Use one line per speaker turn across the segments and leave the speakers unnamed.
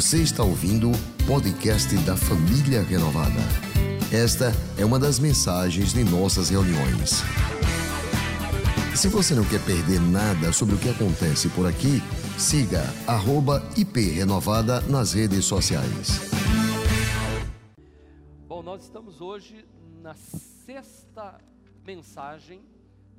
Você está ouvindo o podcast da Família Renovada. Esta é uma das mensagens de nossas reuniões. Se você não quer perder nada sobre o que acontece por aqui, siga @iprenovada nas redes sociais.
Bom, nós estamos hoje na sexta mensagem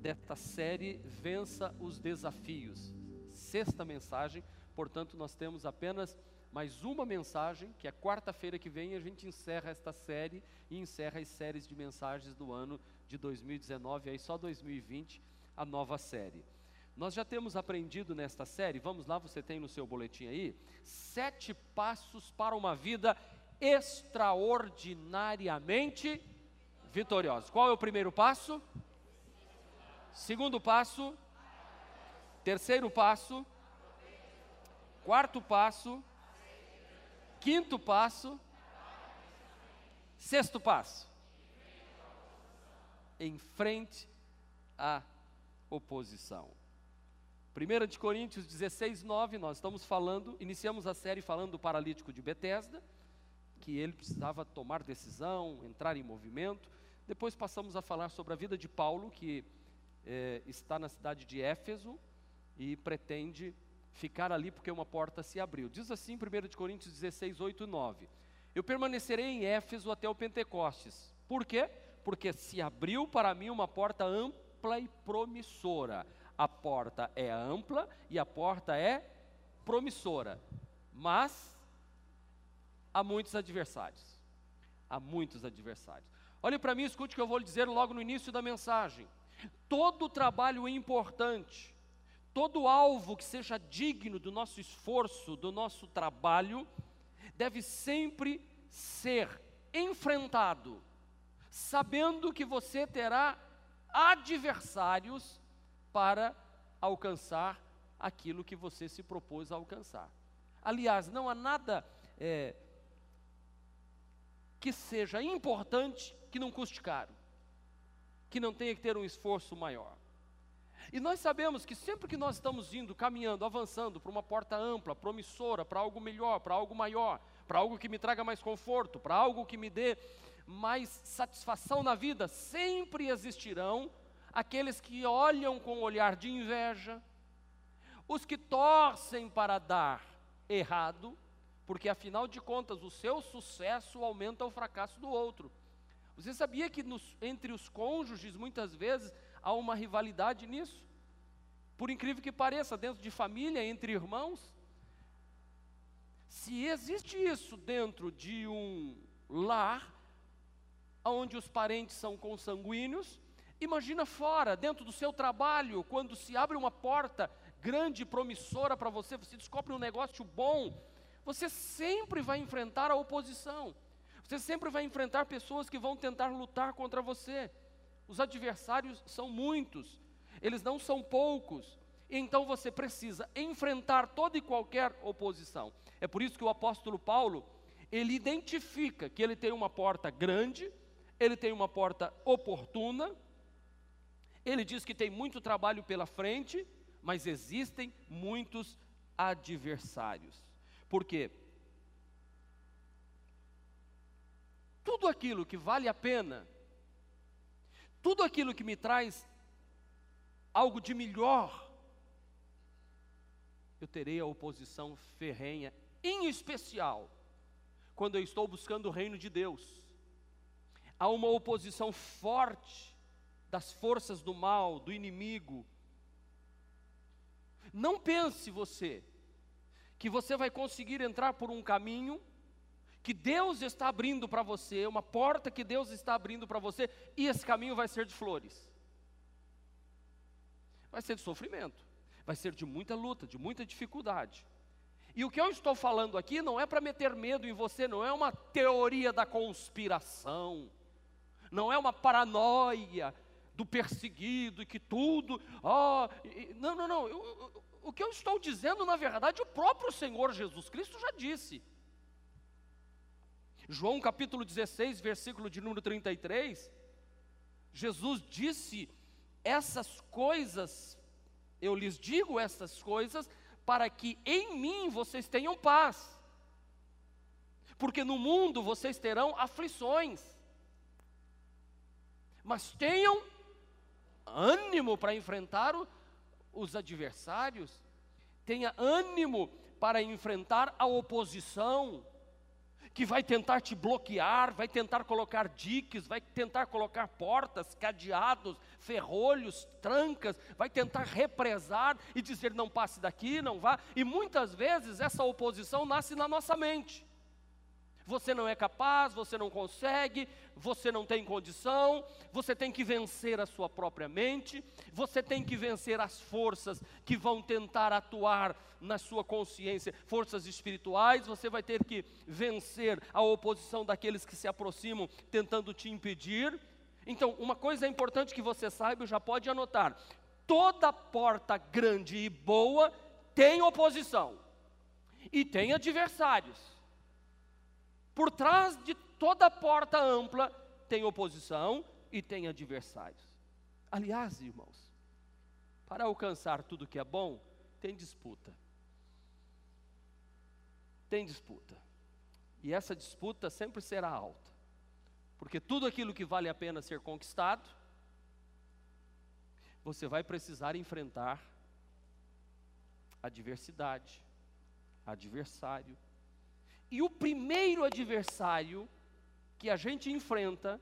desta série Vença os Desafios. Sexta mensagem, portanto, nós temos apenas mais uma mensagem, que é quarta-feira que vem a gente encerra esta série e encerra as séries de mensagens do ano de 2019, aí só 2020 a nova série. Nós já temos aprendido nesta série, vamos lá, você tem no seu boletim aí, sete passos para uma vida extraordinariamente vitoriosa. Qual é o primeiro passo? Segundo passo. Terceiro passo. Quarto passo. Quinto passo. Sexto passo. Em frente à oposição. 1 de Coríntios 16, 9, nós estamos falando, iniciamos a série falando do paralítico de Betesda, que ele precisava tomar decisão, entrar em movimento. Depois passamos a falar sobre a vida de Paulo, que é, está na cidade de Éfeso e pretende ficar ali porque uma porta se abriu. Diz assim 1 de Coríntios 16, 8 e 9. Eu permanecerei em Éfeso até o Pentecostes. Por quê? Porque se abriu para mim uma porta ampla e promissora. A porta é ampla e a porta é promissora. Mas há muitos adversários. Há muitos adversários. Olhe para mim, escute o que eu vou lhe dizer logo no início da mensagem. Todo trabalho importante, todo alvo que seja digno do nosso esforço, do nosso trabalho, deve sempre ser enfrentado, sabendo que você terá adversários para alcançar aquilo que você se propôs a alcançar. Aliás, não há nada é, que seja importante que não custe caro que não tenha que ter um esforço maior. E nós sabemos que sempre que nós estamos indo, caminhando, avançando para uma porta ampla, promissora, para algo melhor, para algo maior, para algo que me traga mais conforto, para algo que me dê mais satisfação na vida, sempre existirão aqueles que olham com olhar de inveja, os que torcem para dar errado, porque afinal de contas o seu sucesso aumenta o fracasso do outro. Você sabia que nos, entre os cônjuges, muitas vezes, há uma rivalidade nisso? Por incrível que pareça, dentro de família, entre irmãos. Se existe isso dentro de um lar, onde os parentes são consanguíneos, imagina fora, dentro do seu trabalho, quando se abre uma porta grande, promissora para você, você descobre um negócio bom, você sempre vai enfrentar a oposição. Você sempre vai enfrentar pessoas que vão tentar lutar contra você. Os adversários são muitos, eles não são poucos. Então você precisa enfrentar toda e qualquer oposição. É por isso que o apóstolo Paulo, ele identifica que ele tem uma porta grande, ele tem uma porta oportuna, ele diz que tem muito trabalho pela frente, mas existem muitos adversários. Por quê? tudo aquilo que vale a pena, tudo aquilo que me traz algo de melhor, eu terei a oposição ferrenha, em especial quando eu estou buscando o reino de Deus. Há uma oposição forte das forças do mal, do inimigo. Não pense você que você vai conseguir entrar por um caminho que Deus está abrindo para você, uma porta que Deus está abrindo para você, e esse caminho vai ser de flores. Vai ser de sofrimento, vai ser de muita luta, de muita dificuldade. E o que eu estou falando aqui não é para meter medo em você, não é uma teoria da conspiração, não é uma paranoia do perseguido e que tudo, oh, não, não, não. Eu, eu, o que eu estou dizendo, na verdade, o próprio Senhor Jesus Cristo já disse. João capítulo 16, versículo de número 33, Jesus disse: Essas coisas, eu lhes digo essas coisas, para que em mim vocês tenham paz. porque no mundo vocês terão aflições. Mas tenham ânimo para enfrentar o, os adversários, tenha ânimo para enfrentar a oposição, que vai tentar te bloquear, vai tentar colocar diques, vai tentar colocar portas, cadeados, ferrolhos, trancas, vai tentar represar e dizer não passe daqui, não vá. E muitas vezes essa oposição nasce na nossa mente. Você não é capaz, você não consegue, você não tem condição, você tem que vencer a sua própria mente, você tem que vencer as forças que vão tentar atuar na sua consciência, forças espirituais, você vai ter que vencer a oposição daqueles que se aproximam tentando te impedir. Então, uma coisa importante que você saiba, já pode anotar: toda porta grande e boa tem oposição e tem adversários. Por trás de toda porta ampla tem oposição e tem adversários. Aliás, irmãos, para alcançar tudo que é bom, tem disputa. Tem disputa. E essa disputa sempre será alta. Porque tudo aquilo que vale a pena ser conquistado, você vai precisar enfrentar adversidade, adversário, e o primeiro adversário que a gente enfrenta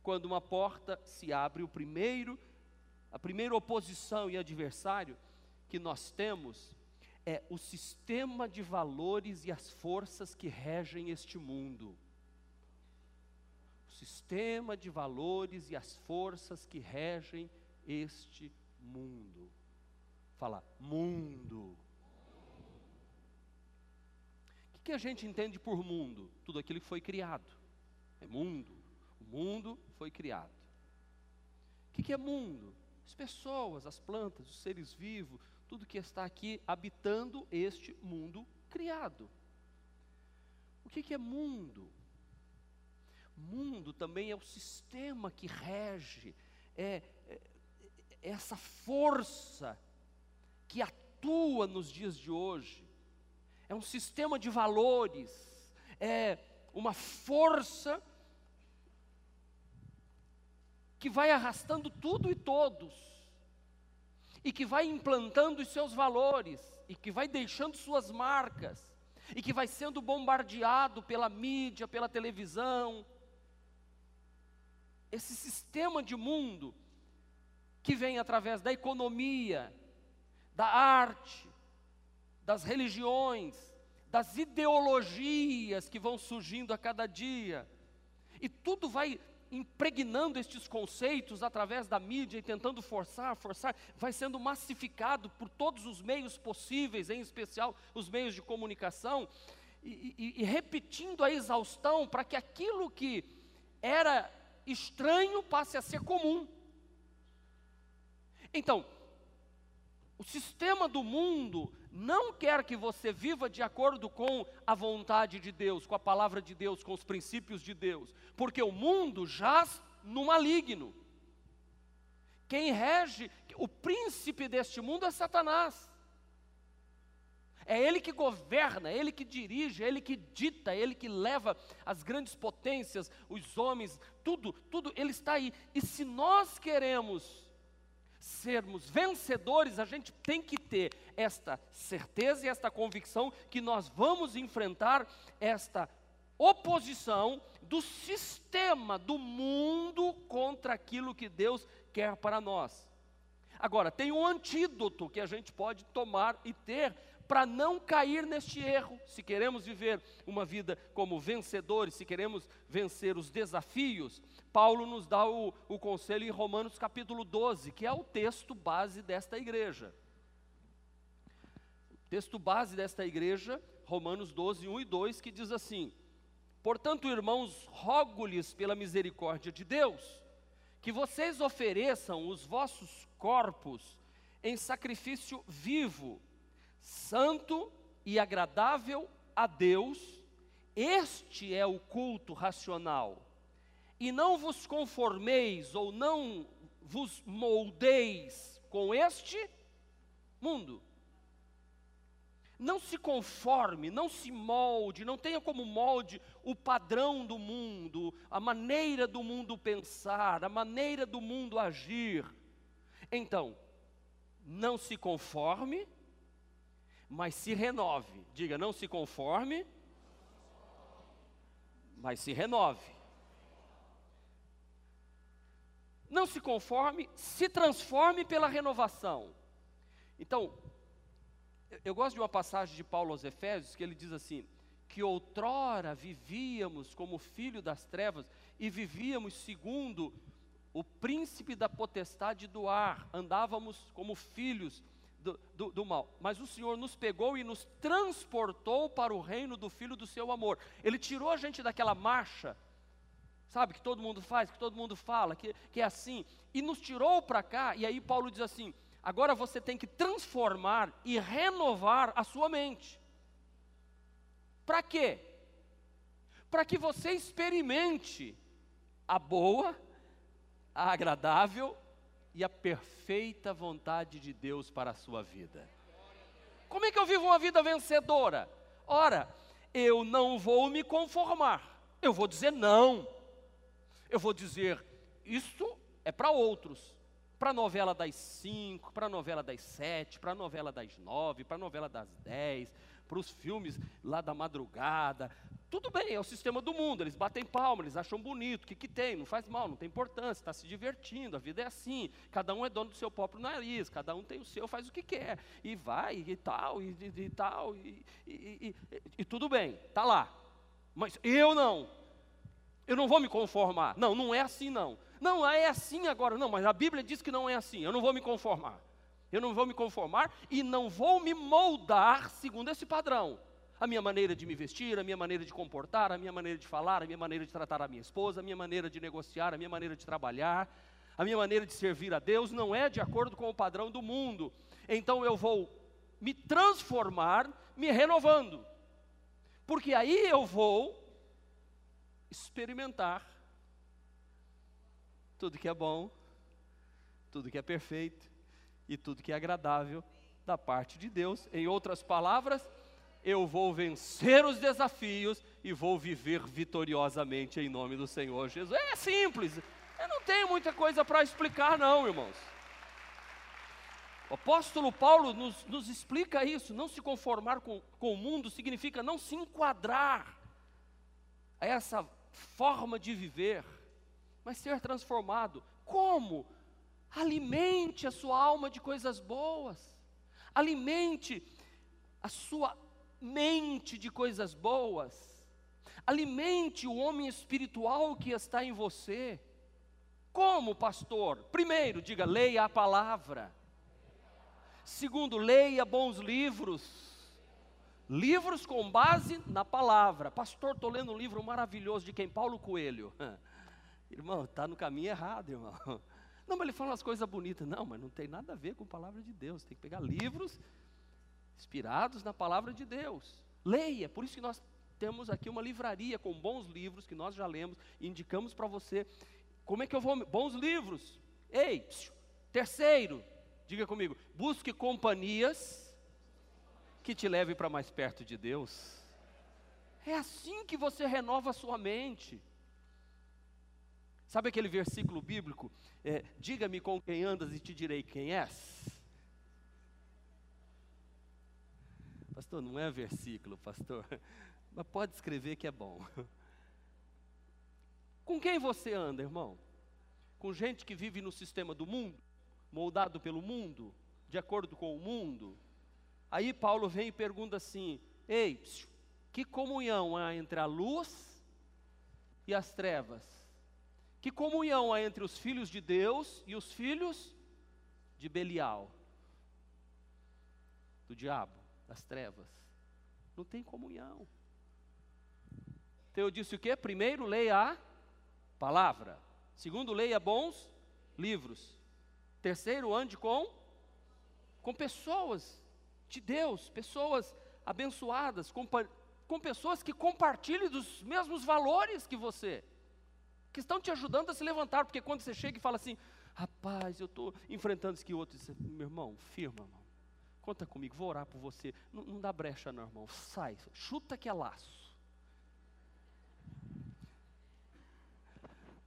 quando uma porta se abre, o primeiro, a primeira oposição e adversário que nós temos é o sistema de valores e as forças que regem este mundo. O sistema de valores e as forças que regem este mundo. Fala, mundo que a gente entende por mundo? Tudo aquilo que foi criado. É mundo. O mundo foi criado. O que é mundo? As pessoas, as plantas, os seres vivos, tudo que está aqui habitando este mundo criado. O que é mundo? Mundo também é o sistema que rege, é, é, é essa força que atua nos dias de hoje é um sistema de valores, é uma força que vai arrastando tudo e todos, e que vai implantando os seus valores, e que vai deixando suas marcas, e que vai sendo bombardeado pela mídia, pela televisão. Esse sistema de mundo que vem através da economia, da arte, das religiões, das ideologias que vão surgindo a cada dia. E tudo vai impregnando estes conceitos através da mídia e tentando forçar, forçar, vai sendo massificado por todos os meios possíveis, em especial os meios de comunicação, e, e, e repetindo a exaustão para que aquilo que era estranho passe a ser comum. Então, o sistema do mundo não quer que você viva de acordo com a vontade de Deus, com a palavra de Deus, com os princípios de Deus, porque o mundo jaz no maligno. Quem rege, o príncipe deste mundo é Satanás. É ele que governa, é ele que dirige, é ele que dita, é ele que leva as grandes potências, os homens, tudo, tudo, ele está aí. E se nós queremos sermos vencedores, a gente tem que ter esta certeza e esta convicção que nós vamos enfrentar esta oposição do sistema do mundo contra aquilo que Deus quer para nós. Agora, tem um antídoto que a gente pode tomar e ter para não cair neste erro. Se queremos viver uma vida como vencedores, se queremos vencer os desafios, Paulo nos dá o, o conselho em Romanos capítulo 12, que é o texto base desta igreja. O texto base desta igreja, Romanos 12, 1 e 2, que diz assim: Portanto, irmãos, rogo-lhes pela misericórdia de Deus, que vocês ofereçam os vossos corpos em sacrifício vivo, santo e agradável a Deus, este é o culto racional e não vos conformeis ou não vos moldeis com este mundo. Não se conforme, não se molde, não tenha como molde o padrão do mundo, a maneira do mundo pensar, a maneira do mundo agir. Então, não se conforme, mas se renove. Diga, não se conforme, mas se renove. Não se conforme, se transforme pela renovação. Então, eu gosto de uma passagem de Paulo aos Efésios que ele diz assim: que outrora vivíamos como filho das trevas e vivíamos segundo o príncipe da potestade do ar, andávamos como filhos do, do, do, mal. Mas o Senhor nos pegou e nos transportou para o reino do Filho do seu amor. Ele tirou a gente daquela marcha, sabe, que todo mundo faz, que todo mundo fala, que, que é assim, e nos tirou para cá. E aí Paulo diz assim: Agora você tem que transformar e renovar a sua mente. Para quê? Para que você experimente a boa, a agradável e a perfeita vontade de Deus para a sua vida. Como é que eu vivo uma vida vencedora? Ora, eu não vou me conformar, eu vou dizer não, eu vou dizer isso é para outros, para a novela das 5, para a novela das 7, para a novela das 9, para a novela das 10, para os filmes lá da madrugada. Tudo bem, é o sistema do mundo, eles batem palma, eles acham bonito, o que, que tem? Não faz mal, não tem importância, está se divertindo, a vida é assim, cada um é dono do seu próprio nariz, cada um tem o seu, faz o que quer, e vai, e tal, e, e, e tal, e, e, e tudo bem, está lá. Mas eu não, eu não vou me conformar, não, não é assim não. Não, é assim agora. Não, mas a Bíblia diz que não é assim. Eu não vou me conformar. Eu não vou me conformar e não vou me moldar segundo esse padrão. A minha maneira de me vestir, a minha maneira de comportar, a minha maneira de falar, a minha maneira de tratar a minha esposa, a minha maneira de negociar, a minha maneira de trabalhar, a minha maneira de servir a Deus não é de acordo com o padrão do mundo. Então eu vou me transformar, me renovando. Porque aí eu vou experimentar tudo que é bom, tudo que é perfeito e tudo que é agradável da parte de Deus. Em outras palavras, eu vou vencer os desafios e vou viver vitoriosamente em nome do Senhor Jesus. É simples, eu não tenho muita coisa para explicar, não, irmãos. O apóstolo Paulo nos, nos explica isso. Não se conformar com, com o mundo significa não se enquadrar a essa forma de viver mas ser transformado. Como? Alimente a sua alma de coisas boas. Alimente a sua mente de coisas boas. Alimente o homem espiritual que está em você. Como, pastor? Primeiro, diga, leia a palavra. Segundo, leia bons livros. Livros com base na palavra. Pastor, estou lendo um livro maravilhoso de quem? Paulo Coelho. Irmão, está no caminho errado, irmão. Não, mas ele fala umas coisas bonitas. Não, mas não tem nada a ver com a palavra de Deus. Tem que pegar livros inspirados na palavra de Deus. Leia, por isso que nós temos aqui uma livraria com bons livros que nós já lemos e indicamos para você. Como é que eu vou? Bons livros. Ei, psiu. terceiro, diga comigo, busque companhias que te levem para mais perto de Deus. É assim que você renova a sua mente. Sabe aquele versículo bíblico? É, Diga-me com quem andas e te direi quem és. Pastor, não é versículo, pastor. Mas pode escrever que é bom. Com quem você anda, irmão? Com gente que vive no sistema do mundo, moldado pelo mundo, de acordo com o mundo? Aí Paulo vem e pergunta assim: Ei, que comunhão há entre a luz e as trevas? Que comunhão há entre os filhos de Deus e os filhos de Belial, do diabo, das trevas? Não tem comunhão. Então eu disse o que? Primeiro, leia a palavra. Segundo, leia bons livros. Terceiro, ande com com pessoas de Deus, pessoas abençoadas, com, com pessoas que compartilhem dos mesmos valores que você que estão te ajudando a se levantar, porque quando você chega e fala assim, rapaz, eu estou enfrentando isso que outro diz, meu irmão, firma, irmão. Conta comigo, vou orar por você. Não, não dá brecha, não, irmão. Sai, chuta que é laço.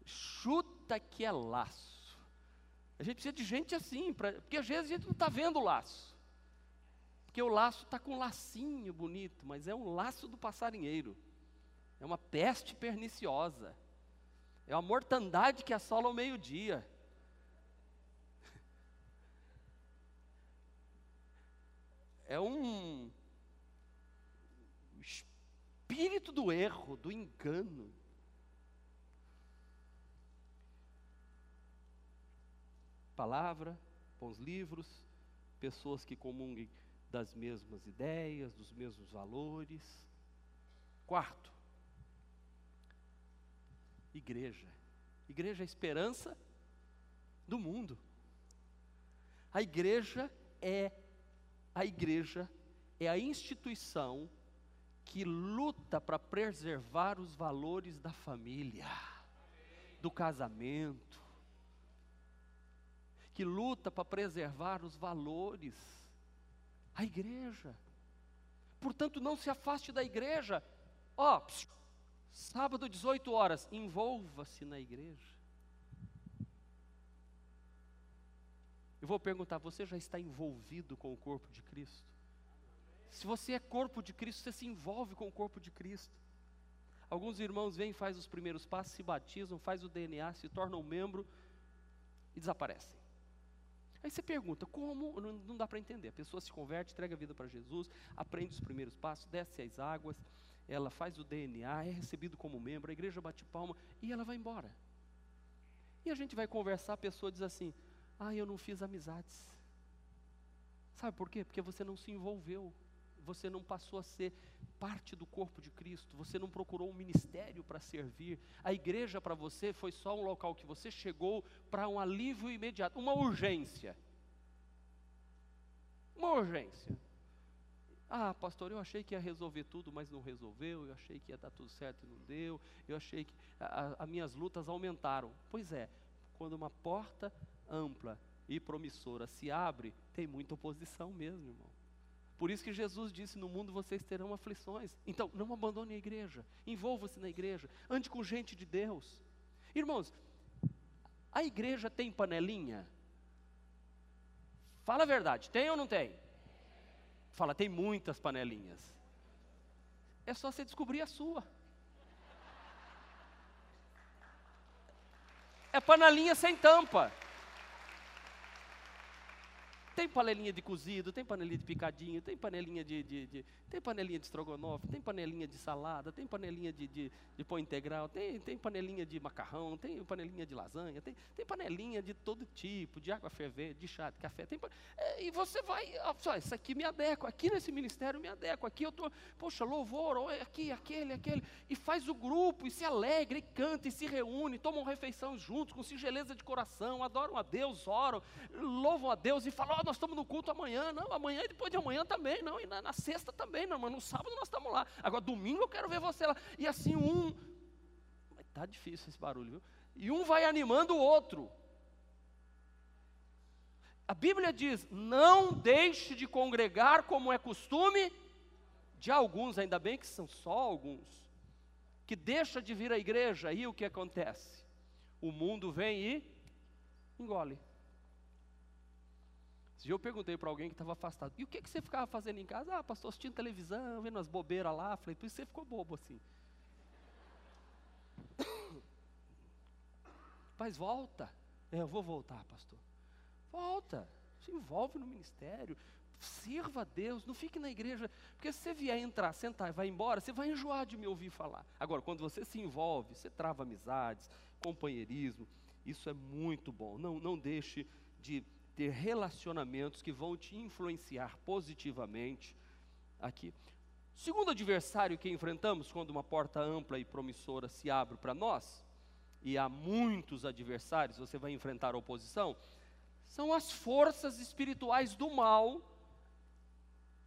Chuta que é laço. A gente precisa de gente assim, pra, porque às vezes a gente não está vendo o laço. Porque o laço está com um lacinho bonito, mas é um laço do passarinheiro. É uma peste perniciosa. É uma mortandade que assola o meio-dia. É um espírito do erro, do engano. Palavra, bons livros, pessoas que comunguem das mesmas ideias, dos mesmos valores. Quarto, igreja. Igreja é a esperança do mundo. A igreja é a igreja é a instituição que luta para preservar os valores da família, do casamento, que luta para preservar os valores. A igreja. Portanto, não se afaste da igreja. Ó, oh, sábado 18 horas, envolva-se na igreja. Eu vou perguntar: você já está envolvido com o corpo de Cristo? Se você é corpo de Cristo, você se envolve com o corpo de Cristo. Alguns irmãos vêm, faz os primeiros passos, se batizam, faz o DNA, se tornam membro e desaparecem. Aí você pergunta, como? Não, não dá para entender. A pessoa se converte, entrega a vida para Jesus, aprende os primeiros passos, desce as águas, ela faz o DNA, é recebido como membro, a igreja bate palma e ela vai embora. E a gente vai conversar, a pessoa diz assim: ah, eu não fiz amizades. Sabe por quê? Porque você não se envolveu, você não passou a ser parte do corpo de Cristo, você não procurou um ministério para servir. A igreja para você foi só um local que você chegou para um alívio imediato, uma urgência. Uma urgência. Ah, pastor, eu achei que ia resolver tudo, mas não resolveu. Eu achei que ia dar tudo certo e não deu. Eu achei que as minhas lutas aumentaram. Pois é, quando uma porta ampla e promissora se abre, tem muita oposição mesmo, irmão. Por isso que Jesus disse: No mundo vocês terão aflições. Então, não abandone a igreja, envolva-se na igreja, ande com gente de Deus. Irmãos, a igreja tem panelinha? Fala a verdade, tem ou não tem? Fala, tem muitas panelinhas. É só você descobrir a sua. É panelinha sem tampa. Tem panelinha de cozido, tem panelinha de picadinho, tem panelinha de, de, de tem panelinha de estrogonofe, tem panelinha de salada, tem panelinha de, de, de pão integral, tem, tem panelinha de macarrão, tem panelinha de lasanha, tem, tem panelinha de todo tipo, de água ferver, de chá, de café. Tem, é, e você vai, ó, isso aqui me adequa, aqui nesse ministério me adequa, aqui eu estou, poxa, louvor, aqui, aquele, aquele. E faz o grupo, e se alegra, e canta, e se reúne, tomam refeição juntos, com singeleza de coração, adoram a Deus, oram, louvam a Deus e falam, nós estamos no culto amanhã, não, amanhã e depois de amanhã também, não, e na, na sexta também, não, mas no sábado nós estamos lá. Agora, domingo eu quero ver você lá. E assim um. Está difícil esse barulho, viu? E um vai animando o outro. A Bíblia diz: não deixe de congregar como é costume de alguns, ainda bem que são só alguns, que deixa de vir à igreja, aí o que acontece? O mundo vem e engole. Esse dia eu perguntei para alguém que estava afastado, e o que, que você ficava fazendo em casa? Ah, pastor, assistindo televisão, vendo as bobeiras lá. Falei, por isso você ficou bobo assim. Mas volta. É, eu vou voltar, pastor. Volta. Se envolve no ministério. Sirva a Deus. Não fique na igreja. Porque se você vier entrar, sentar e vai embora, você vai enjoar de me ouvir falar. Agora, quando você se envolve, você trava amizades, companheirismo. Isso é muito bom. Não, não deixe de ter relacionamentos que vão te influenciar positivamente aqui. Segundo adversário que enfrentamos quando uma porta ampla e promissora se abre para nós, e há muitos adversários, você vai enfrentar oposição, são as forças espirituais do mal,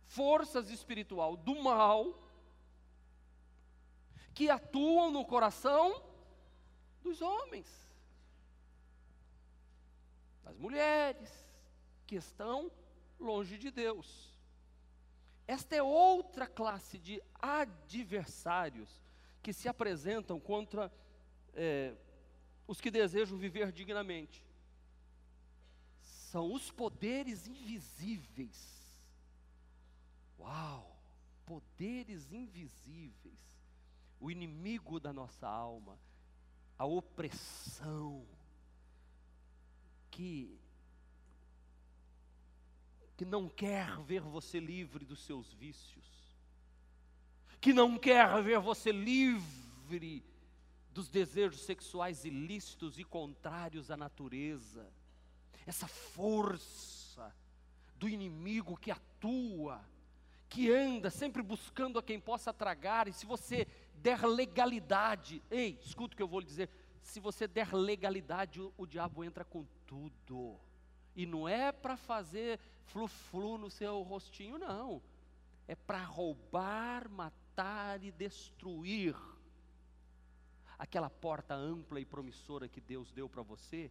forças espiritual do mal, que atuam no coração dos homens as mulheres que estão longe de Deus. Esta é outra classe de adversários que se apresentam contra é, os que desejam viver dignamente. São os poderes invisíveis. Uau! Poderes invisíveis. O inimigo da nossa alma, a opressão, que que não quer ver você livre dos seus vícios, que não quer ver você livre dos desejos sexuais ilícitos e contrários à natureza, essa força do inimigo que atua, que anda sempre buscando a quem possa tragar, e se você der legalidade, ei, escuta o que eu vou lhe dizer, se você der legalidade, o, o diabo entra com tudo. E não é para fazer flu-flu no seu rostinho, não. É para roubar, matar e destruir. Aquela porta ampla e promissora que Deus deu para você,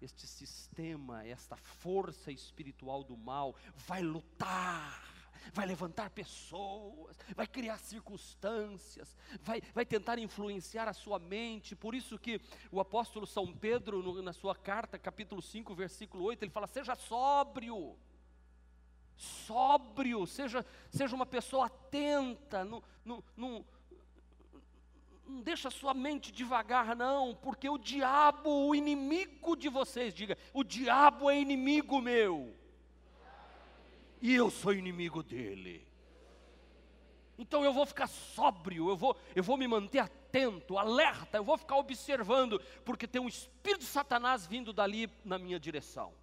este sistema, esta força espiritual do mal, vai lutar vai levantar pessoas, vai criar circunstâncias, vai, vai tentar influenciar a sua mente. Por isso que o apóstolo São Pedro, no, na sua carta, capítulo 5, versículo 8, ele fala: seja sóbrio. Sóbrio, seja, seja uma pessoa atenta, não, não, não, não deixa a sua mente devagar, não, porque o diabo, o inimigo de vocês, diga, o diabo é inimigo meu e eu sou inimigo dele. Então eu vou ficar sóbrio, eu vou, eu vou me manter atento, alerta, eu vou ficar observando, porque tem um espírito de Satanás vindo dali na minha direção.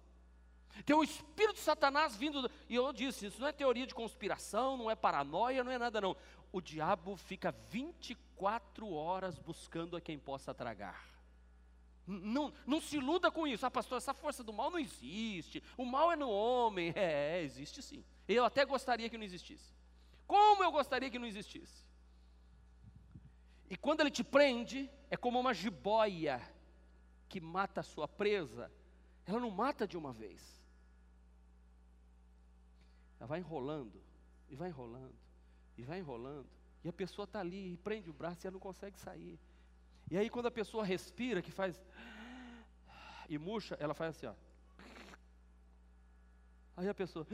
Tem um espírito de Satanás vindo, e eu disse, isso não é teoria de conspiração, não é paranoia, não é nada não. O diabo fica 24 horas buscando a quem possa tragar. Não, não se iluda com isso. Ah, pastor, essa força do mal não existe. O mal é no homem. É, existe sim. Eu até gostaria que não existisse. Como eu gostaria que não existisse. E quando ele te prende, é como uma jiboia que mata a sua presa. Ela não mata de uma vez. Ela vai enrolando, e vai enrolando, e vai enrolando. E a pessoa está ali, e prende o braço e ela não consegue sair. E aí quando a pessoa respira, que faz e murcha, ela faz assim, ó. Aí a pessoa,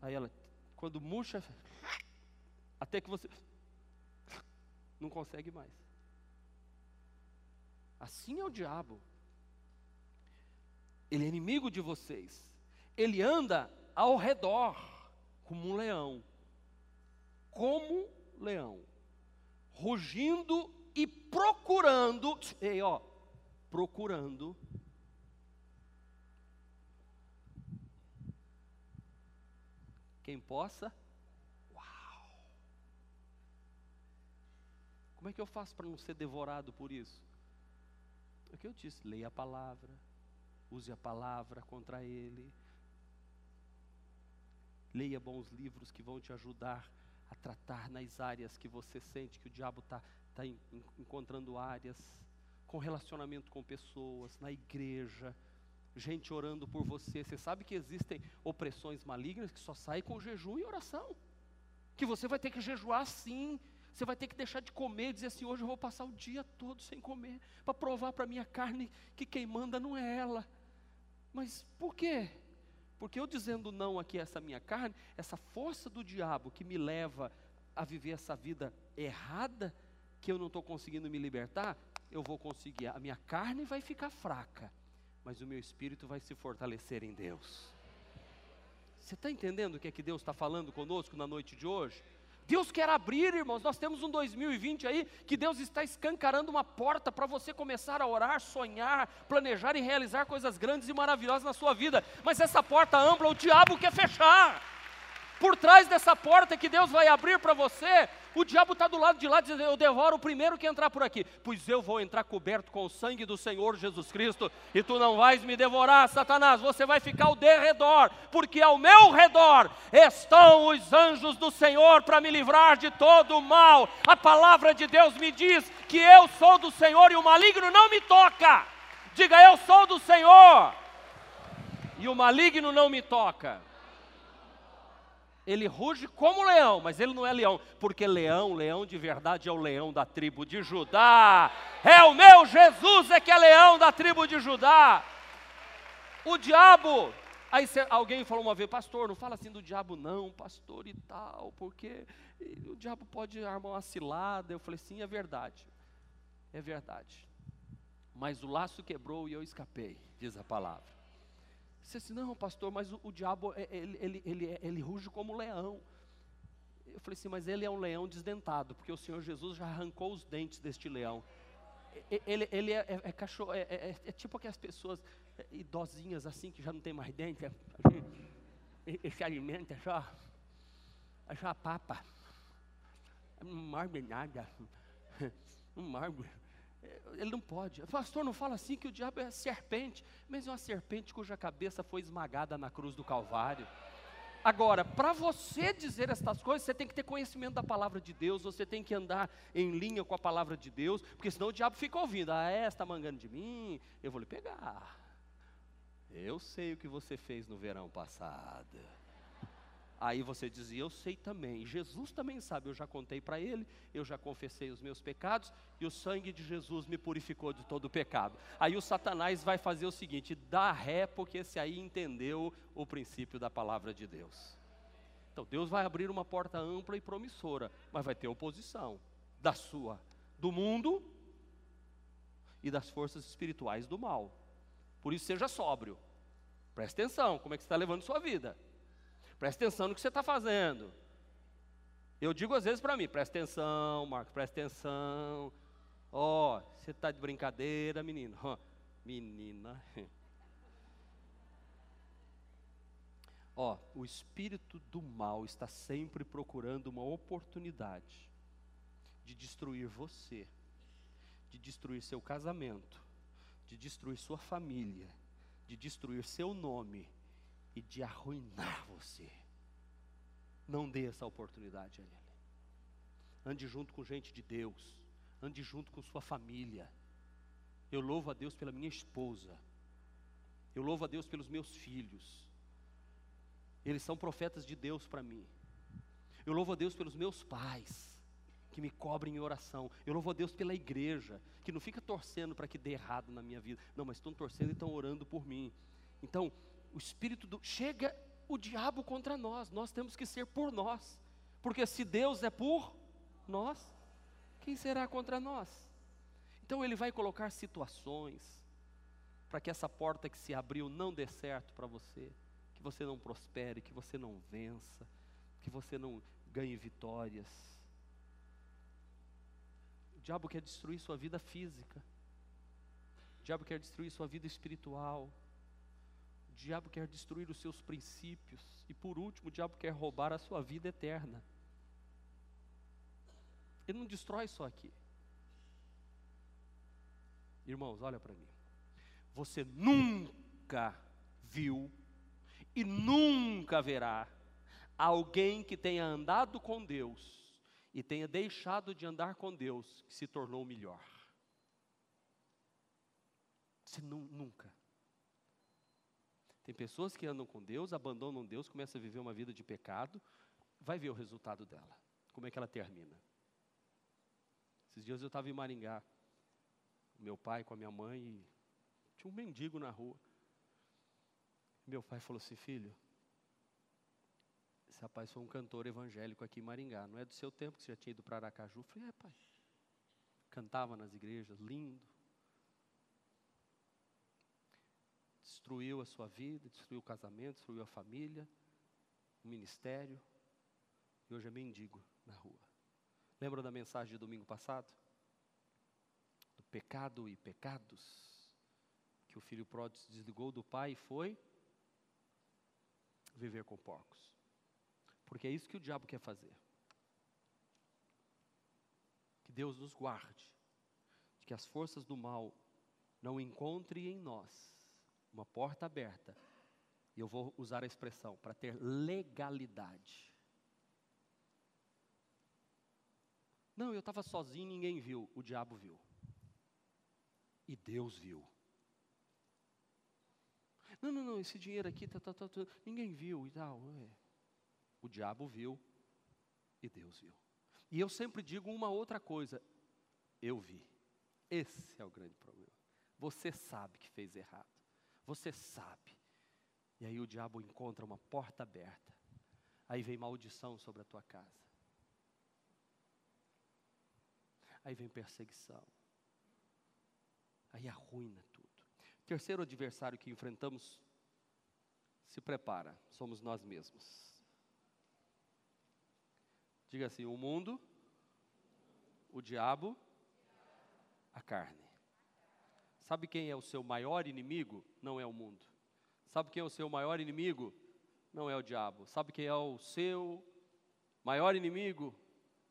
aí ela, quando murcha, até que você não consegue mais. Assim é o diabo. Ele é inimigo de vocês. Ele anda ao redor como um leão. Como leão. Rugindo e procurando, ei, ó, procurando quem possa. Uau! Como é que eu faço para não ser devorado por isso? É o que eu disse: leia a palavra, use a palavra contra ele, leia bons livros que vão te ajudar a tratar nas áreas que você sente que o diabo está está encontrando áreas com relacionamento com pessoas, na igreja, gente orando por você. Você sabe que existem opressões malignas que só saem com jejum e oração. Que você vai ter que jejuar sim. Você vai ter que deixar de comer e dizer assim: hoje eu vou passar o dia todo sem comer, para provar para a minha carne que quem manda não é ela. Mas por quê? Porque eu dizendo não aqui a essa minha carne, essa força do diabo que me leva a viver essa vida errada, que eu não estou conseguindo me libertar, eu vou conseguir. A minha carne vai ficar fraca, mas o meu espírito vai se fortalecer em Deus. Você está entendendo o que é que Deus está falando conosco na noite de hoje? Deus quer abrir, irmãos. Nós temos um 2020 aí que Deus está escancarando uma porta para você começar a orar, sonhar, planejar e realizar coisas grandes e maravilhosas na sua vida. Mas essa porta ampla o diabo quer fechar. Por trás dessa porta que Deus vai abrir para você, o diabo está do lado de lá dizendo: Eu devoro o primeiro que entrar por aqui. Pois eu vou entrar coberto com o sangue do Senhor Jesus Cristo, e tu não vais me devorar, Satanás. Você vai ficar ao derredor, porque ao meu redor estão os anjos do Senhor para me livrar de todo o mal. A palavra de Deus me diz que eu sou do Senhor e o maligno não me toca. Diga: Eu sou do Senhor e o maligno não me toca. Ele ruge como leão, mas ele não é leão, porque leão, leão de verdade é o leão da tribo de Judá. É o meu Jesus é que é leão da tribo de Judá. O diabo, aí alguém falou uma vez, pastor, não fala assim do diabo não, pastor e tal, porque o diabo pode armar uma cilada. Eu falei, sim, é verdade, é verdade. Mas o laço quebrou e eu escapei, diz a palavra. Você disse, não, pastor, mas o, o diabo, é, ele, ele, ele, ele ruge como leão. Eu falei assim, mas ele é um leão desdentado, porque o Senhor Jesus já arrancou os dentes deste leão. Ele, ele é, é, é cachorro, é, é, é, tipo aquelas pessoas é, idosinhas assim, que já não tem mais dente, e, se alimenta só, só papa. Não morde nada, não morde. Ele não pode. Pastor, não fala assim que o diabo é serpente. Mas é uma serpente cuja cabeça foi esmagada na cruz do Calvário. Agora, para você dizer estas coisas, você tem que ter conhecimento da palavra de Deus, você tem que andar em linha com a palavra de Deus, porque senão o diabo fica ouvindo, ah, é, está mangando de mim, eu vou lhe pegar. Eu sei o que você fez no verão passado. Aí você dizia, eu sei também. Jesus também sabe, eu já contei para ele, eu já confessei os meus pecados e o sangue de Jesus me purificou de todo o pecado. Aí o Satanás vai fazer o seguinte: dá ré, porque esse aí entendeu o princípio da palavra de Deus. Então Deus vai abrir uma porta ampla e promissora, mas vai ter oposição da sua, do mundo e das forças espirituais do mal. Por isso seja sóbrio. Preste atenção, como é que você está levando sua vida. Presta atenção no que você está fazendo. Eu digo às vezes para mim, presta atenção, Marcos, presta atenção. Ó, oh, você está de brincadeira, menino. Oh, menina. Ó, oh, o espírito do mal está sempre procurando uma oportunidade de destruir você, de destruir seu casamento, de destruir sua família, de destruir seu nome e de arruinar você. Não dê essa oportunidade a ele. Ande junto com gente de Deus. Ande junto com sua família. Eu louvo a Deus pela minha esposa. Eu louvo a Deus pelos meus filhos. Eles são profetas de Deus para mim. Eu louvo a Deus pelos meus pais, que me cobrem em oração. Eu louvo a Deus pela igreja, que não fica torcendo para que dê errado na minha vida. Não, mas estão torcendo e estão orando por mim. Então, o espírito do chega o diabo contra nós. Nós temos que ser por nós. Porque se Deus é por nós, quem será contra nós? Então ele vai colocar situações para que essa porta que se abriu não dê certo para você, que você não prospere, que você não vença, que você não ganhe vitórias. O diabo quer destruir sua vida física. O diabo quer destruir sua vida espiritual. O diabo quer destruir os seus princípios. E por último, o diabo quer roubar a sua vida eterna. Ele não destrói só aqui. Irmãos, olha para mim. Você nunca viu e nunca verá alguém que tenha andado com Deus e tenha deixado de andar com Deus que se tornou melhor. Você nunca. Tem pessoas que andam com Deus, abandonam Deus, começam a viver uma vida de pecado, vai ver o resultado dela. Como é que ela termina? Esses dias eu estava em Maringá, meu pai com a minha mãe, e tinha um mendigo na rua. Meu pai falou assim: Filho, esse rapaz foi um cantor evangélico aqui em Maringá, não é do seu tempo que você já tinha ido para Aracaju? Eu falei: É, pai. Cantava nas igrejas, lindo. Destruiu a sua vida, destruiu o casamento, destruiu a família, o ministério, e hoje é mendigo na rua. Lembra da mensagem de domingo passado? Do pecado e pecados, que o filho pródigo desligou do pai e foi viver com porcos. Porque é isso que o diabo quer fazer. Que Deus nos guarde, de que as forças do mal não encontrem em nós uma porta aberta, e eu vou usar a expressão, para ter legalidade. Não, eu estava sozinho, ninguém viu, o diabo viu. E Deus viu. Não, não, não, esse dinheiro aqui, tá, tá, tá, tá ninguém viu e tal. É. O diabo viu e Deus viu. E eu sempre digo uma outra coisa: eu vi. Esse é o grande problema. Você sabe que fez errado. Você sabe. E aí o diabo encontra uma porta aberta. Aí vem maldição sobre a tua casa. Aí vem perseguição. Aí arruina tudo. Terceiro adversário que enfrentamos, se prepara, somos nós mesmos. Diga assim: o mundo, o diabo, a carne. Sabe quem é o seu maior inimigo? Não é o mundo. Sabe quem é o seu maior inimigo? Não é o diabo. Sabe quem é o seu maior inimigo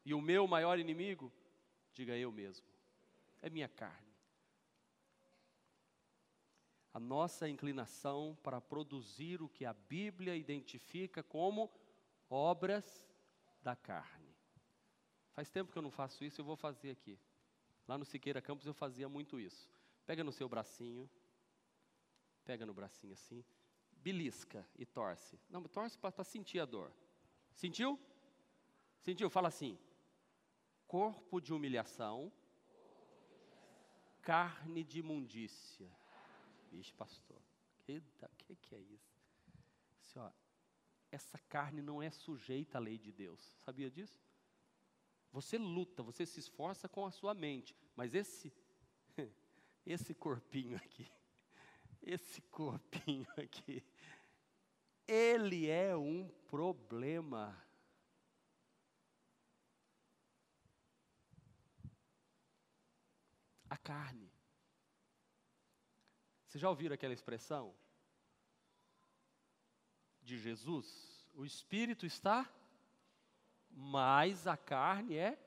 e o meu maior inimigo? Diga eu mesmo. É minha carne. A nossa inclinação para produzir o que a Bíblia identifica como obras da carne. Faz tempo que eu não faço isso, eu vou fazer aqui. Lá no Siqueira Campos eu fazia muito isso. Pega no seu bracinho, pega no bracinho assim, belisca e torce. Não, torce para sentir a dor. Sentiu? Sentiu? Fala assim: corpo de humilhação, carne de imundícia. Vixe, pastor, que, que, que é isso? Assim, ó, essa carne não é sujeita à lei de Deus. Sabia disso? Você luta, você se esforça com a sua mente, mas esse esse corpinho aqui, esse corpinho aqui, ele é um problema. A carne. Vocês já ouviram aquela expressão? De Jesus? O espírito está, mas a carne é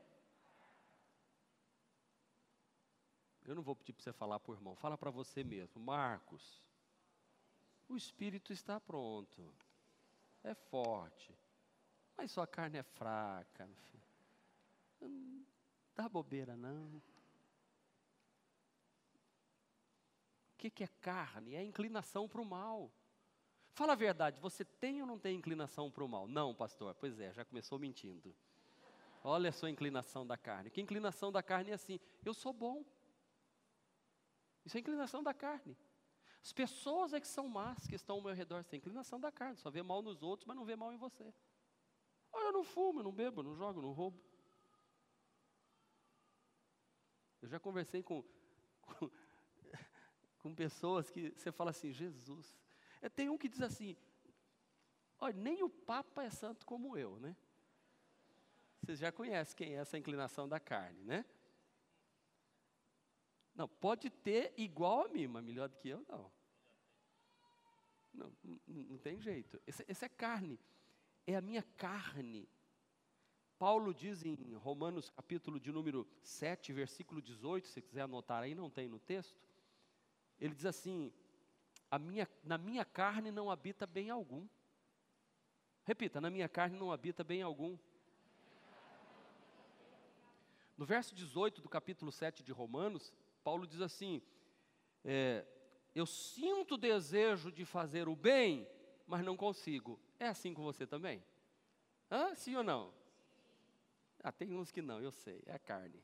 Eu não vou pedir para você falar por irmão, fala para você mesmo. Marcos, o espírito está pronto, é forte, mas sua carne é fraca. Não dá bobeira, não. O que, que é carne? É inclinação para o mal. Fala a verdade, você tem ou não tem inclinação para o mal? Não, pastor. Pois é, já começou mentindo. Olha a sua inclinação da carne. Que inclinação da carne é assim? Eu sou bom. Isso é inclinação da carne. As pessoas é que são más, que estão ao meu redor, isso é inclinação da carne. Só vê mal nos outros, mas não vê mal em você. Olha, eu não fumo, eu não bebo, eu não jogo, eu não roubo. Eu já conversei com, com, com pessoas que você fala assim, Jesus. É, tem um que diz assim, olha, nem o Papa é santo como eu, né? Vocês já conhecem quem é essa inclinação da carne, né? Não, pode ter igual a mim, mas melhor do que eu, não. Não, não, tem jeito. Esse é carne. É a minha carne. Paulo diz em Romanos capítulo de número 7, versículo 18, se quiser anotar aí, não tem no texto. Ele diz assim: minha, na minha carne não habita bem algum. Repita, na minha carne não habita bem algum. No verso 18 do capítulo 7 de Romanos, Paulo diz assim: é, Eu sinto desejo de fazer o bem, mas não consigo. É assim com você também? Hã? Sim ou não? Ah, tem uns que não, eu sei, é a carne.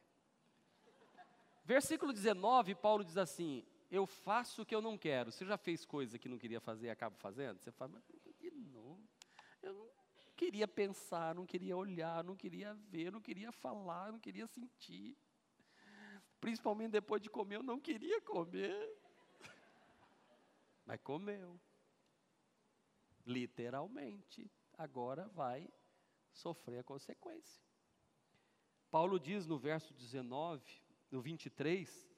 Versículo 19, Paulo diz assim: Eu faço o que eu não quero. Você já fez coisa que não queria fazer e acaba fazendo? Você fala, mas de novo. Eu não queria pensar, não queria olhar, não queria ver, não queria falar, não queria sentir. Principalmente depois de comer, eu não queria comer. Mas comeu. Literalmente. Agora vai sofrer a consequência. Paulo diz no verso 19, no 23,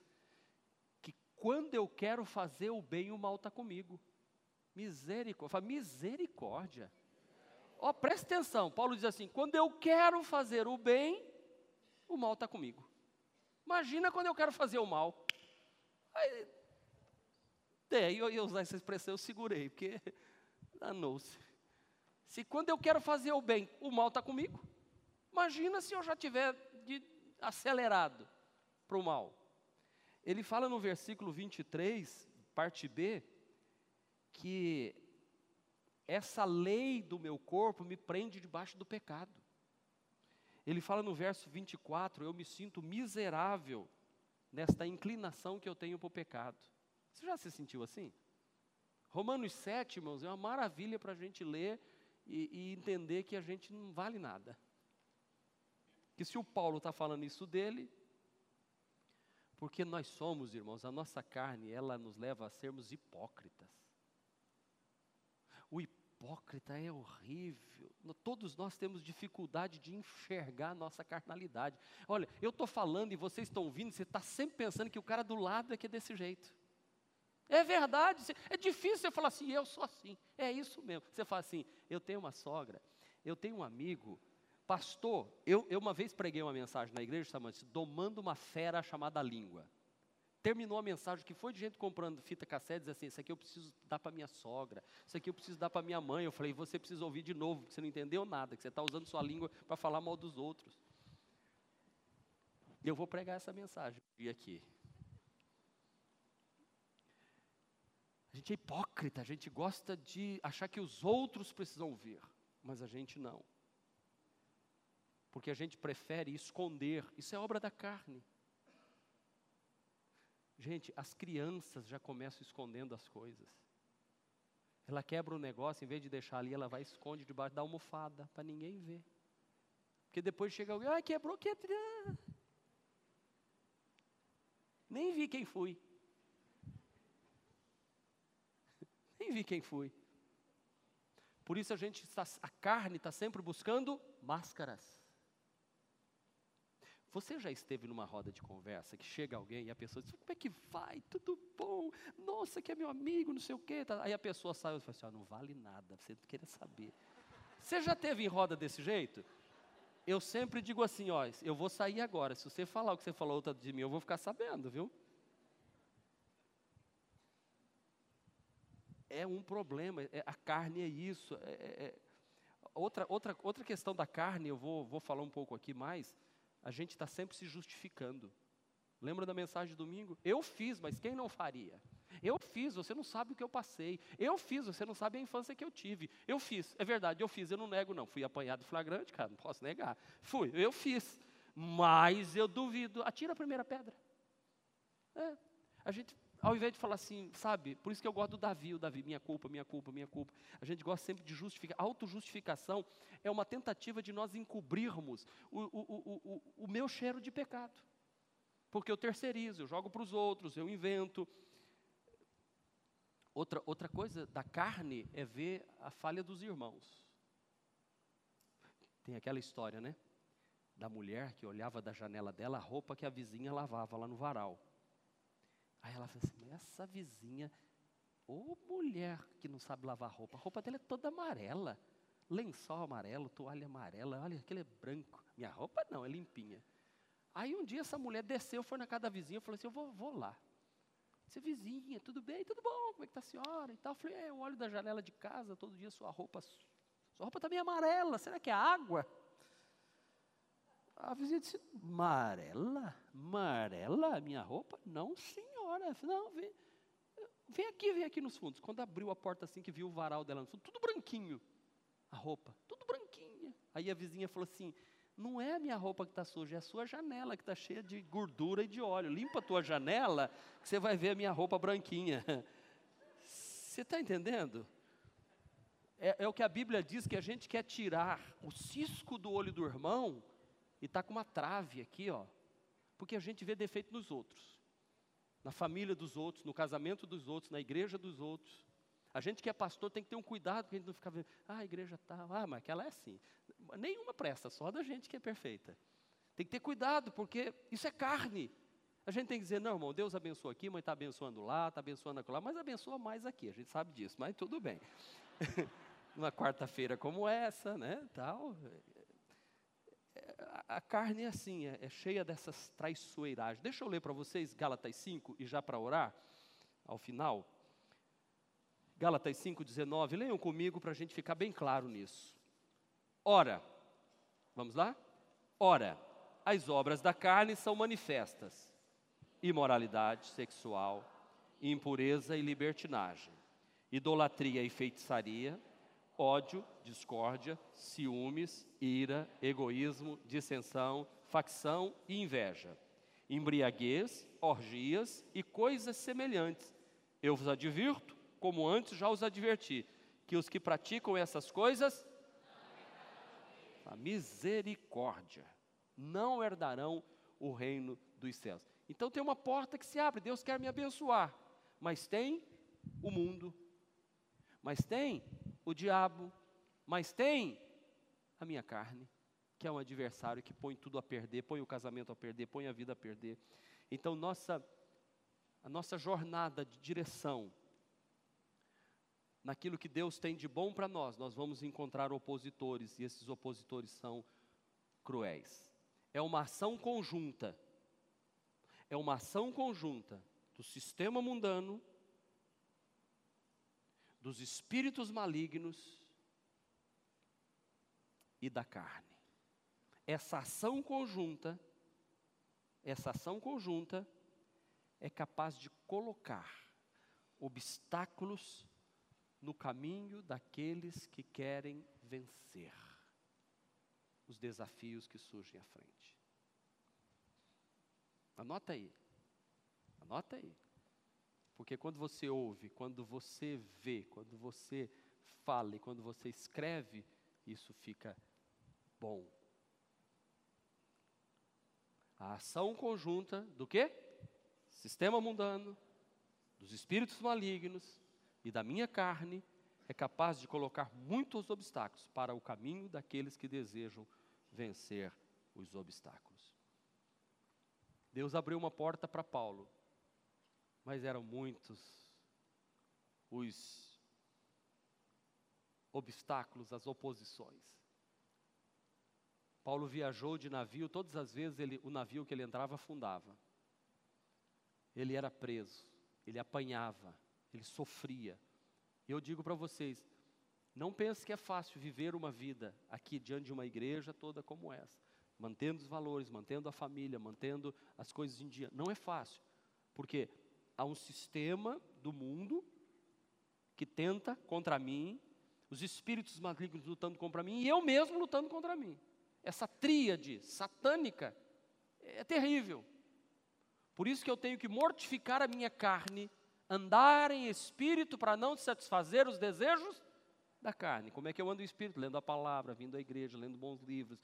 que quando eu quero fazer o bem, o mal está comigo. Misericórdia. Fala, misericórdia. Ó, oh, presta atenção. Paulo diz assim: quando eu quero fazer o bem, o mal está comigo. Imagina quando eu quero fazer o mal. Aí, é, eu ia usar essa expressão, eu segurei, porque danou-se. Se quando eu quero fazer o bem, o mal está comigo, imagina se eu já tiver de, acelerado para o mal. Ele fala no versículo 23, parte B, que essa lei do meu corpo me prende debaixo do pecado. Ele fala no verso 24: Eu me sinto miserável nesta inclinação que eu tenho para o pecado. Você já se sentiu assim? Romanos 7, irmãos, é uma maravilha para a gente ler e, e, entender que a gente não vale nada. Que se o Paulo está falando isso dele, porque nós somos, irmãos, a nossa carne, ela nos leva a sermos hipócritas. Hipócrita é horrível. Todos nós temos dificuldade de enxergar a nossa carnalidade. Olha, eu estou falando e vocês estão ouvindo, você está sempre pensando que o cara do lado é que é desse jeito. É verdade, é difícil você falar assim, eu sou assim, é isso mesmo. Você fala assim, eu tenho uma sogra, eu tenho um amigo, pastor, eu, eu uma vez preguei uma mensagem na igreja chamada Domando uma Fera Chamada Língua. Terminou a mensagem que foi de gente comprando fita cassete, diz assim, isso aqui eu preciso dar para minha sogra, isso aqui eu preciso dar para minha mãe. Eu falei, você precisa ouvir de novo, porque você não entendeu nada, que você está usando sua língua para falar mal dos outros. Eu vou pregar essa mensagem aqui. A gente é hipócrita, a gente gosta de achar que os outros precisam ver, mas a gente não. Porque a gente prefere esconder, isso é obra da carne. Gente, as crianças já começam escondendo as coisas. Ela quebra o negócio, em vez de deixar ali, ela vai esconde debaixo da almofada, para ninguém ver. Porque depois chega alguém, ah, quebrou, quebrou. Nem vi quem fui. Nem vi quem fui. Por isso a gente está, a carne está sempre buscando máscaras. Você já esteve numa roda de conversa que chega alguém e a pessoa diz: Como é que vai? Tudo bom? Nossa, que é meu amigo, não sei o quê. Tá. Aí a pessoa sai e fala assim: oh, Não vale nada, você não queria saber. Você já teve em roda desse jeito? Eu sempre digo assim: Ó, eu vou sair agora. Se você falar o que você falou outra de mim, eu vou ficar sabendo, viu? É um problema, é, a carne é isso. É, é, é, outra, outra, outra questão da carne, eu vou, vou falar um pouco aqui mais a gente está sempre se justificando. Lembra da mensagem de domingo? Eu fiz, mas quem não faria? Eu fiz, você não sabe o que eu passei. Eu fiz, você não sabe a infância que eu tive. Eu fiz, é verdade, eu fiz, eu não nego não. Fui apanhado flagrante, cara, não posso negar. Fui, eu fiz. Mas eu duvido. Atira a primeira pedra. É, a gente ao invés de falar assim, sabe, por isso que eu gosto do Davi, o Davi, minha culpa, minha culpa, minha culpa. A gente gosta sempre de justificar. Autojustificação é uma tentativa de nós encobrirmos o, o, o, o, o meu cheiro de pecado. Porque eu terceirizo, eu jogo para os outros, eu invento. Outra, outra coisa da carne é ver a falha dos irmãos. Tem aquela história, né? Da mulher que olhava da janela dela a roupa que a vizinha lavava lá no varal. Aí ela falou assim: essa vizinha, ô mulher que não sabe lavar roupa, a roupa dela é toda amarela, lençol amarelo, toalha amarela, olha, aquele é branco. Minha roupa não, é limpinha. Aí um dia essa mulher desceu, foi na casa da vizinha, falou assim: eu vou, vou lá. Disse, vizinha, tudo bem? Tudo bom? Como é que está a senhora? E tal. Eu falei, é, eu olho da janela de casa, todo dia sua roupa, sua roupa está meio amarela, será que é água? A vizinha disse, amarela? Amarela? Minha roupa? Não, senhora, não, vem, vem aqui, vem aqui nos fundos. Quando abriu a porta assim, que viu o varal dela no fundo, tudo branquinho, a roupa, tudo branquinha. Aí a vizinha falou assim, não é a minha roupa que está suja, é a sua janela que está cheia de gordura e de óleo. Limpa a tua janela, que você vai ver a minha roupa branquinha. Você está entendendo? É, é, o que a Bíblia diz, que a gente quer tirar o cisco do olho do irmão e está com uma trave aqui, ó, porque a gente vê defeito nos outros na família dos outros, no casamento dos outros, na igreja dos outros. A gente que é pastor tem que ter um cuidado, porque a gente não fica vendo, ah, a igreja tal, tá, ah, mas aquela é assim. Nenhuma presta, só da gente que é perfeita. Tem que ter cuidado, porque isso é carne. A gente tem que dizer, não, irmão, Deus abençoa aqui, mas está abençoando lá, está abençoando lá, mas abençoa mais aqui, a gente sabe disso, mas tudo bem. Numa quarta-feira como essa, né, tal, a carne é assim, é, é cheia dessas traiçoeiragens. Deixa eu ler para vocês Gálatas 5 e já para orar, ao final. Gálatas 5, 19. Leiam comigo para a gente ficar bem claro nisso. Ora, vamos lá? Ora, as obras da carne são manifestas: imoralidade sexual, impureza e libertinagem, idolatria e feitiçaria, ódio, discórdia, ciúmes, ira, egoísmo, dissensão, facção e inveja, embriaguez, orgias e coisas semelhantes. Eu vos advirto, como antes já os adverti, que os que praticam essas coisas, a misericórdia, não herdarão o reino dos céus. Então tem uma porta que se abre, Deus quer me abençoar, mas tem o mundo, mas tem o diabo, mas tem a minha carne, que é um adversário que põe tudo a perder, põe o casamento a perder, põe a vida a perder. Então nossa a nossa jornada de direção naquilo que Deus tem de bom para nós, nós vamos encontrar opositores e esses opositores são cruéis. É uma ação conjunta. É uma ação conjunta do sistema mundano dos espíritos malignos e da carne. Essa ação conjunta, essa ação conjunta é capaz de colocar obstáculos no caminho daqueles que querem vencer os desafios que surgem à frente. Anota aí. Anota aí. Porque quando você ouve, quando você vê, quando você fala e quando você escreve, isso fica bom. A ação conjunta do quê? Sistema mundano, dos espíritos malignos e da minha carne é capaz de colocar muitos obstáculos para o caminho daqueles que desejam vencer os obstáculos. Deus abriu uma porta para Paulo mas eram muitos os obstáculos, as oposições. Paulo viajou de navio, todas as vezes ele, o navio que ele entrava afundava. Ele era preso, ele apanhava, ele sofria. Eu digo para vocês, não pense que é fácil viver uma vida aqui diante de uma igreja toda como essa, mantendo os valores, mantendo a família, mantendo as coisas em dia. Não é fácil, porque há um sistema do mundo que tenta contra mim, os espíritos malignos lutando contra mim e eu mesmo lutando contra mim. Essa tríade satânica é terrível. Por isso que eu tenho que mortificar a minha carne, andar em espírito para não satisfazer os desejos da carne. Como é que eu ando em espírito? Lendo a palavra, vindo à igreja, lendo bons livros,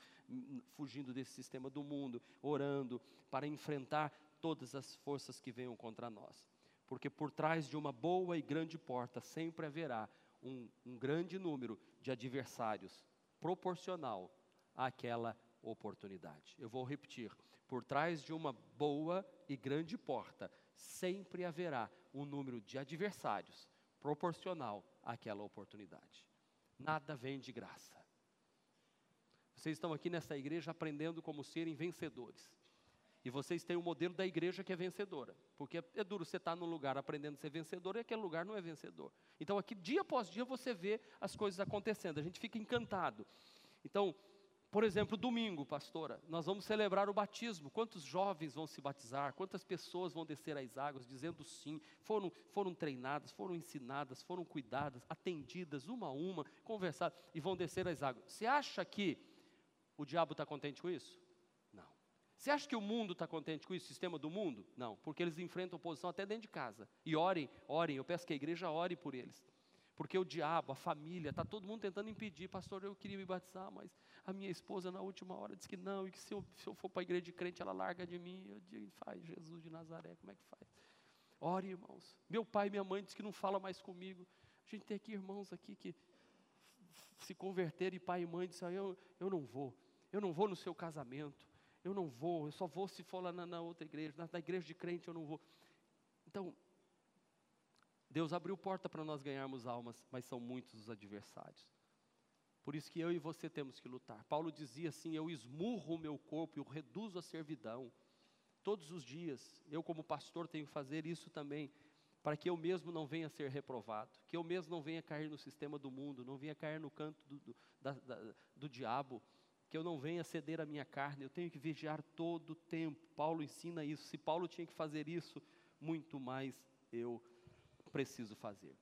fugindo desse sistema do mundo, orando para enfrentar todas as forças que venham contra nós. Porque por trás de uma boa e grande porta sempre haverá um, um grande número de adversários, proporcional àquela oportunidade. Eu vou repetir: por trás de uma boa e grande porta sempre haverá um número de adversários proporcional àquela oportunidade. Nada vem de graça. Vocês estão aqui nessa igreja aprendendo como serem vencedores. E vocês têm o modelo da igreja que é vencedora. Porque é duro você estar num lugar aprendendo a ser vencedor e aquele lugar não é vencedor. Então aqui, dia após dia, você vê as coisas acontecendo. A gente fica encantado. Então, por exemplo, domingo, pastora, nós vamos celebrar o batismo. Quantos jovens vão se batizar? Quantas pessoas vão descer às águas dizendo sim? Foram, foram treinadas, foram ensinadas, foram cuidadas, atendidas uma a uma, conversadas e vão descer às águas. Você acha que o diabo está contente com isso? Você acha que o mundo está contente com isso, o sistema do mundo? Não, porque eles enfrentam oposição até dentro de casa. E orem, orem, eu peço que a igreja ore por eles. Porque o diabo, a família, está todo mundo tentando impedir. Pastor, eu queria me batizar, mas a minha esposa na última hora disse que não, e que se eu, se eu for para a igreja de crente, ela larga de mim. Eu digo, faz, Jesus de Nazaré, como é que faz? Ore, irmãos. Meu pai e minha mãe dizem que não fala mais comigo. A gente tem aqui irmãos aqui que se converteram e pai e mãe disseram, eu, eu não vou, eu não vou no seu casamento eu não vou, eu só vou se for lá na, na outra igreja, na, na igreja de crente eu não vou. Então, Deus abriu porta para nós ganharmos almas, mas são muitos os adversários. Por isso que eu e você temos que lutar. Paulo dizia assim: Eu esmurro o meu corpo, eu reduzo a servidão. Todos os dias, eu, como pastor, tenho que fazer isso também, para que eu mesmo não venha ser reprovado, que eu mesmo não venha cair no sistema do mundo, não venha cair no canto do, do, da, da, do diabo que eu não venha ceder a minha carne, eu tenho que vigiar todo o tempo. Paulo ensina isso. Se Paulo tinha que fazer isso, muito mais eu preciso fazer.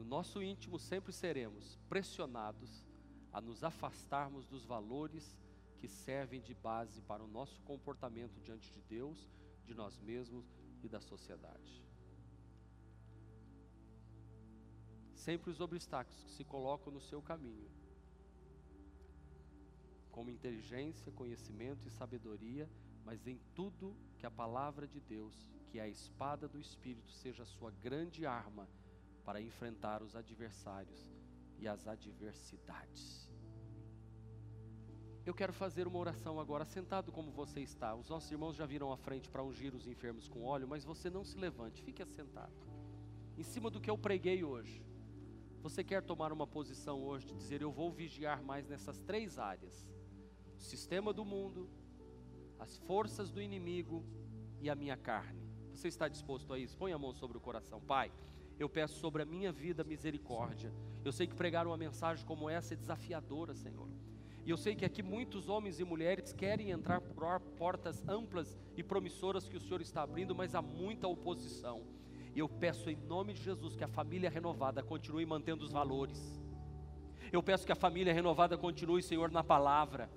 no nosso íntimo sempre seremos pressionados a nos afastarmos dos valores que servem de base para o nosso comportamento diante de Deus, de nós mesmos e da sociedade. Sempre os obstáculos que se colocam no seu caminho, como inteligência, conhecimento e sabedoria, mas em tudo que a palavra de Deus, que é a espada do Espírito, seja a sua grande arma para enfrentar os adversários e as adversidades. Eu quero fazer uma oração agora, sentado como você está. Os nossos irmãos já viram à frente para ungir os enfermos com óleo, mas você não se levante, fique assentado. Em cima do que eu preguei hoje. Você quer tomar uma posição hoje de dizer: Eu vou vigiar mais nessas três áreas: o sistema do mundo, as forças do inimigo e a minha carne. Você está disposto a isso? Põe a mão sobre o coração, Pai. Eu peço sobre a minha vida misericórdia. Eu sei que pregar uma mensagem como essa é desafiadora, Senhor. E eu sei que aqui muitos homens e mulheres querem entrar por portas amplas e promissoras que o Senhor está abrindo, mas há muita oposição. E eu peço em nome de Jesus que a família renovada continue mantendo os valores. Eu peço que a família renovada continue, Senhor, na palavra.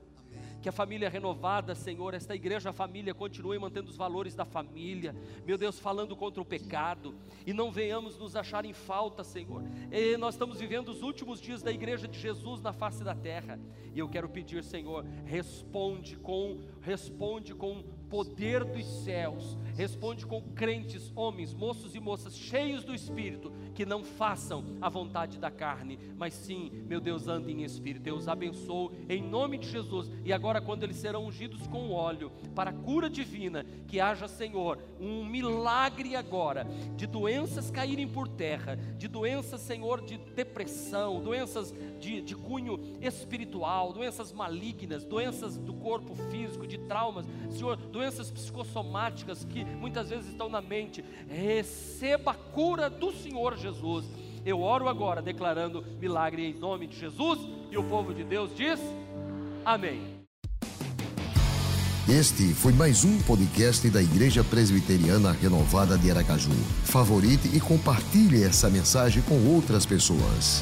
Que a família renovada, Senhor, esta igreja a família continue mantendo os valores da família. Meu Deus, falando contra o pecado e não venhamos nos achar em falta, Senhor. E nós estamos vivendo os últimos dias da igreja de Jesus na face da terra. E eu quero pedir, Senhor, responde com responde com poder dos céus, responde com crentes, homens, moços e moças cheios do Espírito, que não façam a vontade da carne, mas sim, meu Deus, andem em Espírito. Eu os abençoo em nome de Jesus. E agora, quando eles serão ungidos com óleo para a cura divina, que haja, Senhor, um milagre agora de doenças caírem por terra, de doenças, Senhor, de depressão, doenças de, de cunho espiritual, doenças malignas, doenças do corpo físico, de traumas, Senhor, doenças psicossomáticas que muitas vezes estão na mente. Receba a cura do Senhor Jesus. Eu oro agora declarando milagre em nome de Jesus e o povo de Deus diz: Amém.
Este foi mais um podcast da Igreja Presbiteriana Renovada de Aracaju. Favorite e compartilhe essa mensagem com outras pessoas.